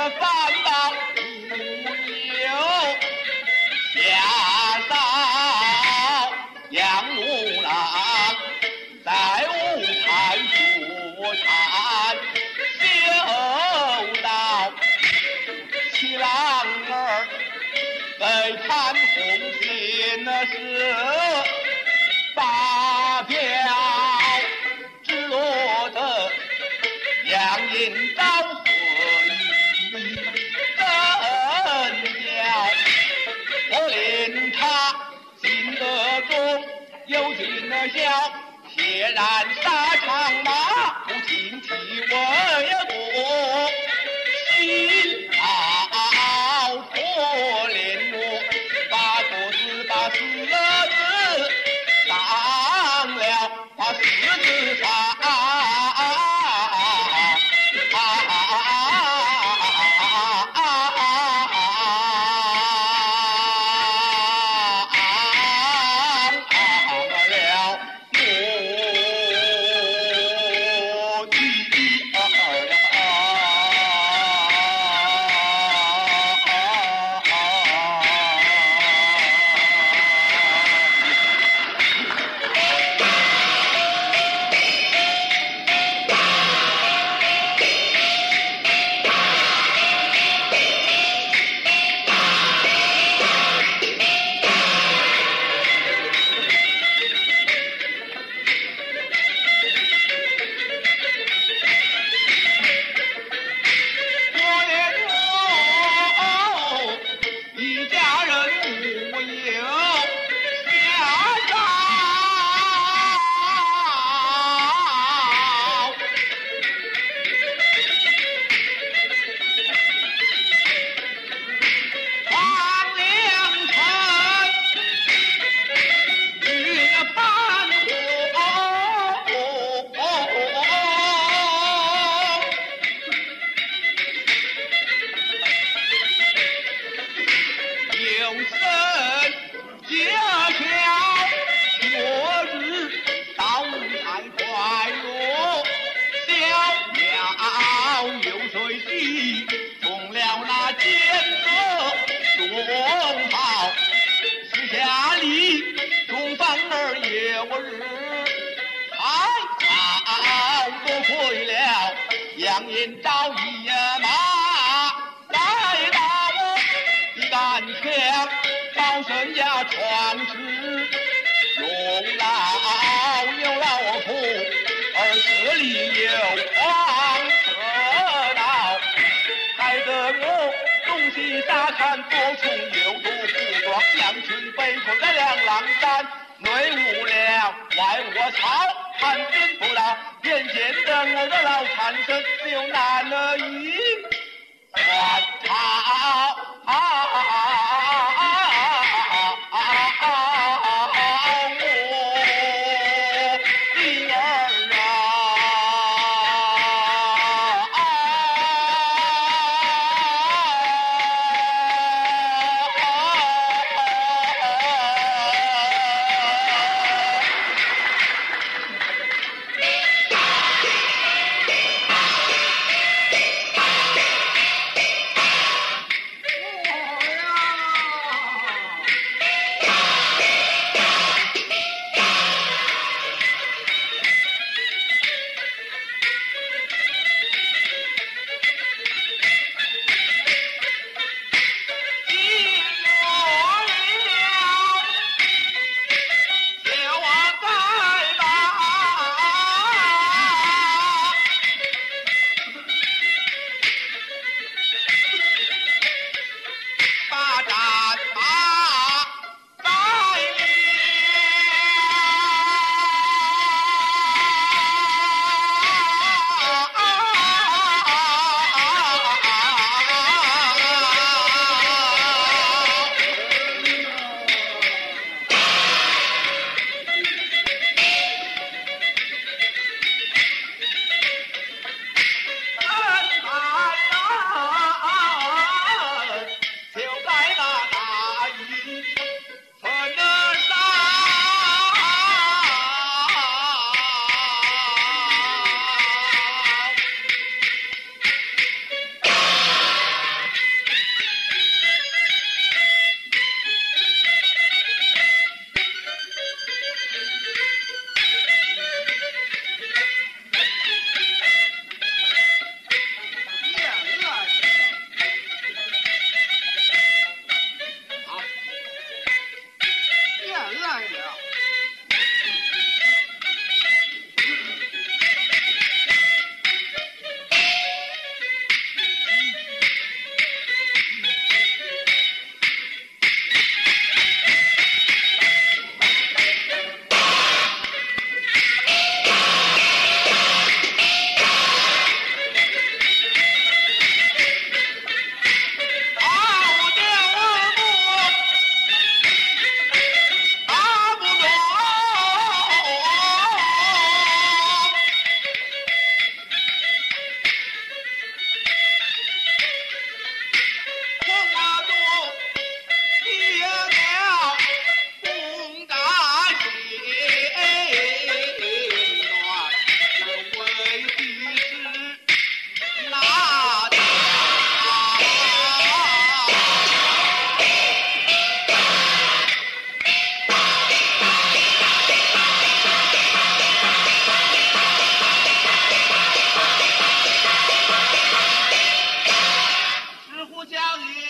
是反党 听了笑，血染沙场马，不听其为国，心杨延昭一马，来到我。一杆枪，保身家创世，用老有老苦，而这里有黄河道，害得我东西大看多重又多服装，阳春北困在两狼山，内无粮，外无草，寒冰不老，眼见着我的老残身，只有男儿相爷。